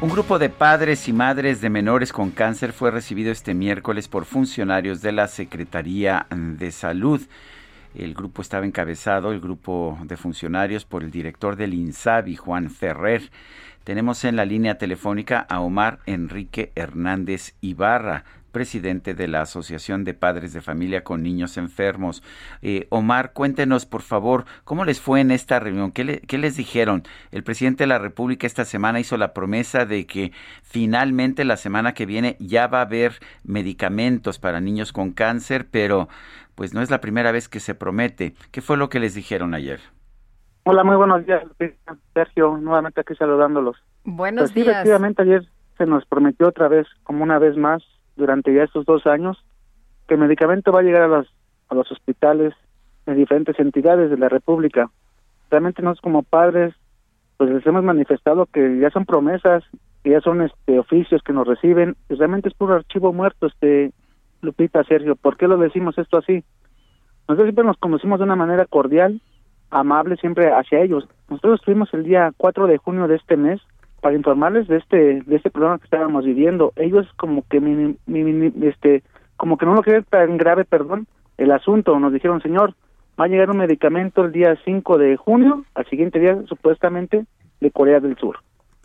Un grupo de padres y madres de menores con cáncer fue recibido este miércoles por funcionarios de la Secretaría de Salud. El grupo estaba encabezado, el grupo de funcionarios, por el director del INSABI, Juan Ferrer. Tenemos en la línea telefónica a Omar Enrique Hernández Ibarra, presidente de la Asociación de Padres de Familia con Niños Enfermos. Eh, Omar, cuéntenos, por favor, ¿cómo les fue en esta reunión? ¿Qué, ¿Qué, les dijeron? El presidente de la República esta semana hizo la promesa de que finalmente la semana que viene ya va a haber medicamentos para niños con cáncer, pero pues no es la primera vez que se promete. ¿Qué fue lo que les dijeron ayer? Hola, muy buenos días, Sergio, nuevamente aquí saludándolos. Buenos pues, días. efectivamente, ayer se nos prometió otra vez, como una vez más, durante ya estos dos años, que el medicamento va a llegar a los, a los hospitales de diferentes entidades de la República. Realmente nosotros como padres, pues les hemos manifestado que ya son promesas, que ya son este oficios que nos reciben, realmente es puro archivo muerto, este Lupita, Sergio. ¿Por qué lo decimos esto así? Nosotros siempre nos conocimos de una manera cordial, amable siempre hacia ellos. Nosotros estuvimos el día 4 de junio de este mes para informarles de este de este problema que estábamos viviendo. Ellos como que este como que no lo creen tan grave, perdón, el asunto. Nos dijeron, "Señor, va a llegar un medicamento el día 5 de junio, al siguiente día supuestamente de Corea del Sur."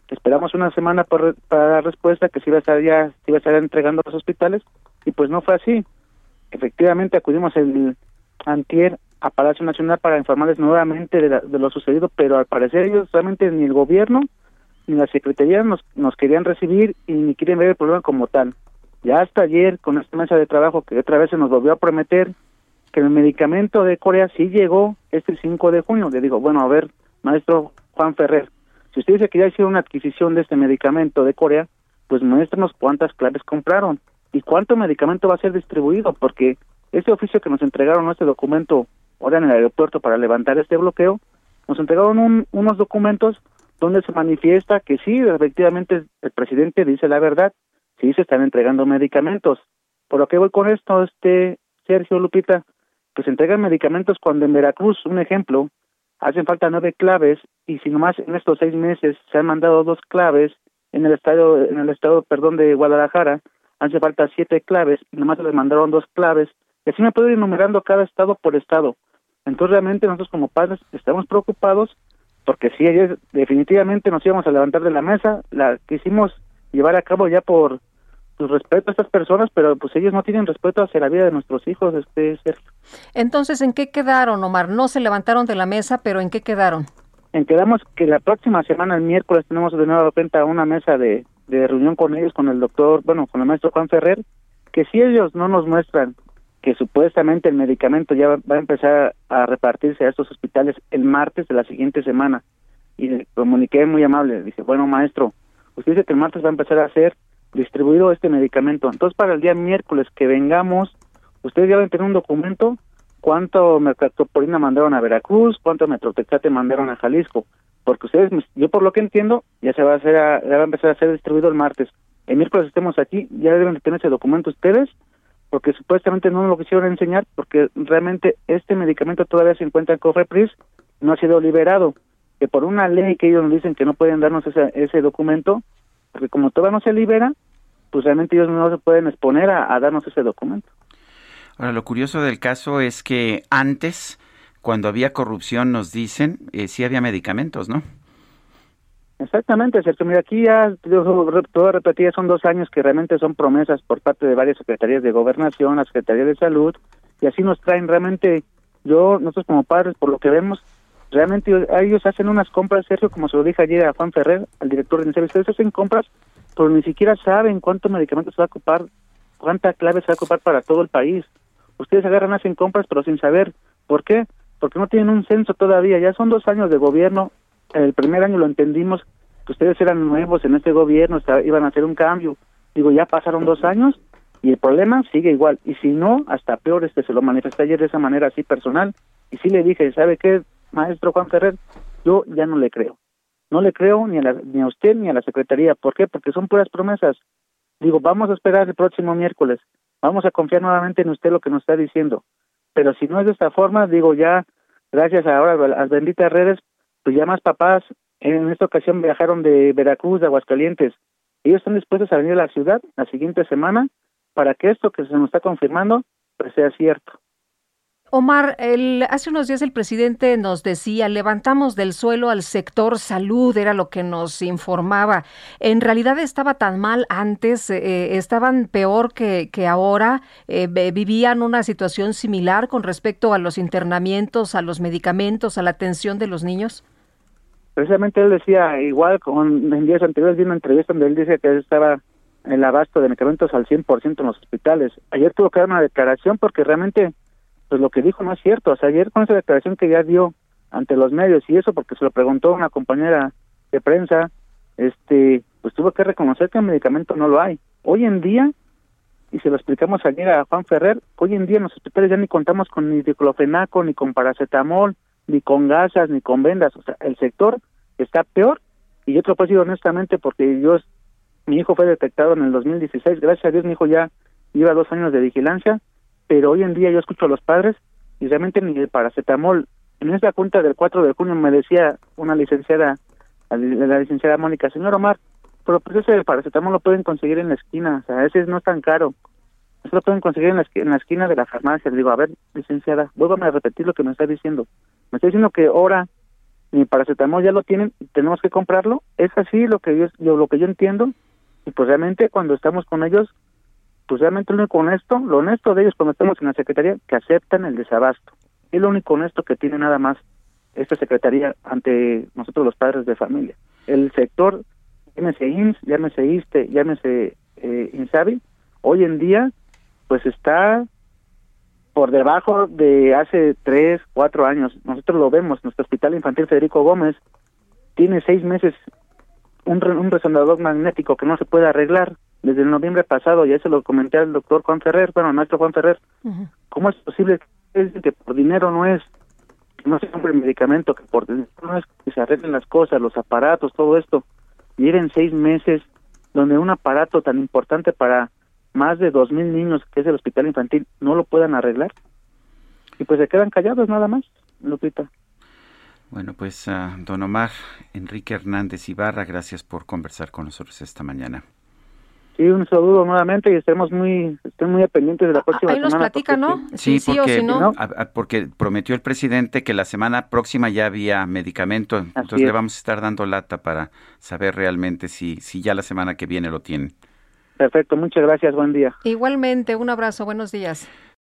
Esperamos una semana para, para dar respuesta que se iba a estar ya se iba a estar entregando a los hospitales y pues no fue así. Efectivamente acudimos el antier a Palacio Nacional para informarles nuevamente de, de lo sucedido, pero al parecer ellos realmente ni el gobierno ni la Secretaría nos, nos querían recibir y ni quieren ver el problema como tal. Ya hasta ayer, con esta mesa de trabajo que otra vez se nos volvió a prometer que el medicamento de Corea sí llegó este 5 de junio. Le digo, bueno, a ver, maestro Juan Ferrer, si usted dice que ya hicieron una adquisición de este medicamento de Corea, pues muéstranos cuántas claves compraron y cuánto medicamento va a ser distribuido, porque este oficio que nos entregaron, este documento, ahora en el aeropuerto para levantar este bloqueo, nos entregaron un, unos documentos donde se manifiesta que sí, efectivamente el presidente dice la verdad, sí se están entregando medicamentos. Por lo que voy con esto, este Sergio Lupita, pues entregan medicamentos cuando en Veracruz, un ejemplo, hacen falta nueve claves y si nomás en estos seis meses se han mandado dos claves en el estado, en el estado, perdón, de Guadalajara, hace falta siete claves y nomás se les mandaron dos claves y así me puedo ir enumerando cada estado por estado. Entonces realmente nosotros como padres estamos preocupados porque sí, ayer definitivamente nos íbamos a levantar de la mesa, la quisimos llevar a cabo ya por pues, respeto a estas personas, pero pues ellos no tienen respeto hacia la vida de nuestros hijos, este Sergio. Entonces, ¿en qué quedaron, Omar? No se levantaron de la mesa, pero ¿en qué quedaron? En quedamos que la próxima semana, el miércoles, tenemos de nuevo cuenta una mesa de, de reunión con ellos, con el doctor, bueno, con el maestro Juan Ferrer, que si ellos no nos muestran que supuestamente el medicamento ya va, a empezar a repartirse a estos hospitales el martes de la siguiente semana. Y le comuniqué muy amable, dice, bueno maestro, usted dice que el martes va a empezar a ser distribuido este medicamento. Entonces para el día miércoles que vengamos, ustedes ya van a tener un documento cuánto mercatoporina mandaron a Veracruz, cuánto metrotexate mandaron a Jalisco, porque ustedes, yo por lo que entiendo, ya se va a hacer, a, ya va a empezar a ser distribuido el martes. El miércoles estemos aquí, ya deben de tener ese documento ustedes porque supuestamente no nos lo quisieron enseñar, porque realmente este medicamento todavía se encuentra en Cofepris, no ha sido liberado, que por una ley que ellos nos dicen que no pueden darnos ese, ese documento, porque como todavía no se libera, pues realmente ellos no se pueden exponer a, a darnos ese documento. Ahora, lo curioso del caso es que antes, cuando había corrupción, nos dicen, eh, sí había medicamentos, ¿no? Exactamente, Sergio. Mira, aquí ya, todo repetía, son dos años que realmente son promesas por parte de varias secretarías de gobernación, la Secretaría de Salud, y así nos traen realmente, yo, nosotros como padres, por lo que vemos, realmente ellos hacen unas compras, Sergio, como se lo dije ayer a Juan Ferrer, al director de ustedes hacen compras, pero ni siquiera saben cuánto medicamento se va a ocupar, cuánta clave se va a ocupar para todo el país. Ustedes agarran, hacen compras, pero sin saber. ¿Por qué? Porque no tienen un censo todavía. Ya son dos años de gobierno, el primer año lo entendimos que ustedes eran nuevos en este gobierno, iban a hacer un cambio. Digo, ya pasaron dos años y el problema sigue igual. Y si no, hasta peor, este se lo manifesté ayer de esa manera así personal. Y sí le dije, ¿sabe qué, maestro Juan Ferrer? Yo ya no le creo. No le creo ni a, ni a usted ni a la Secretaría. ¿Por qué? Porque son puras promesas. Digo, vamos a esperar el próximo miércoles. Vamos a confiar nuevamente en usted lo que nos está diciendo. Pero si no es de esta forma, digo, ya, gracias ahora a las benditas redes, pues ya más papás en esta ocasión viajaron de Veracruz, de Aguascalientes. Ellos están dispuestos a venir a la ciudad la siguiente semana para que esto que se nos está confirmando pues sea cierto. Omar, el, hace unos días el presidente nos decía, levantamos del suelo al sector salud, era lo que nos informaba. ¿En realidad estaba tan mal antes? Eh, ¿Estaban peor que, que ahora? Eh, ¿Vivían una situación similar con respecto a los internamientos, a los medicamentos, a la atención de los niños? Precisamente él decía, igual con, en días anteriores vi una entrevista donde él dice que estaba el abasto de medicamentos al 100% en los hospitales. Ayer tuvo que dar una declaración porque realmente pues lo que dijo no es cierto. O sea, ayer con esa declaración que ya dio ante los medios y eso porque se lo preguntó una compañera de prensa, este, pues tuvo que reconocer que el medicamento no lo hay. Hoy en día, y se lo explicamos ayer a Juan Ferrer, hoy en día en los hospitales ya ni contamos con ni diclofenaco, ni con paracetamol, ni con gasas, ni con vendas. O sea, el sector está peor. Y yo te lo puedo decir honestamente porque yo, mi hijo fue detectado en el 2016. Gracias a Dios mi hijo ya lleva dos años de vigilancia. Pero hoy en día yo escucho a los padres y realmente ni el paracetamol. En esa cuenta del 4 de junio me decía una licenciada, la licenciada Mónica, señor Omar, pero pues ese paracetamol lo pueden conseguir en la esquina, o sea, ese no es tan caro. Eso lo pueden conseguir en la, en la esquina de la farmacia. Le digo, a ver, licenciada, vuélvame a repetir lo que me está diciendo. Me está diciendo que ahora mi paracetamol ya lo tienen y tenemos que comprarlo. Es así lo que yo, lo que yo entiendo. Y pues realmente cuando estamos con ellos, pues realmente lo único honesto, lo honesto de ellos cuando estamos en la secretaría, que aceptan el desabasto. Es lo único honesto que tiene nada más esta secretaría ante nosotros los padres de familia. El sector, llámese IMSS, llámese ISTE, llámese eh, INSABI, hoy en día pues está por debajo de hace tres, cuatro años. Nosotros lo vemos, nuestro hospital infantil Federico Gómez tiene seis meses un, un resonador magnético que no se puede arreglar desde el noviembre pasado, ya se lo comenté al doctor Juan Ferrer, bueno, al maestro Juan Ferrer, ¿cómo es posible que por dinero no es que no se compre el medicamento, que por dinero no es que se arreglen las cosas, los aparatos, todo esto? Lleven seis meses donde un aparato tan importante para más de dos mil niños, que es el hospital infantil, no lo puedan arreglar. Y pues se quedan callados nada más, Lupita. Bueno, pues uh, don Omar Enrique Hernández Ibarra, gracias por conversar con nosotros esta mañana. Sí, un saludo nuevamente y estemos muy, estén muy pendientes de la próxima Ahí nos platica, ¿no? Sí, porque, no. porque prometió el presidente que la semana próxima ya había medicamento, entonces le vamos a estar dando lata para saber realmente si, si ya la semana que viene lo tienen. Perfecto, muchas gracias, buen día. Igualmente, un abrazo, buenos días.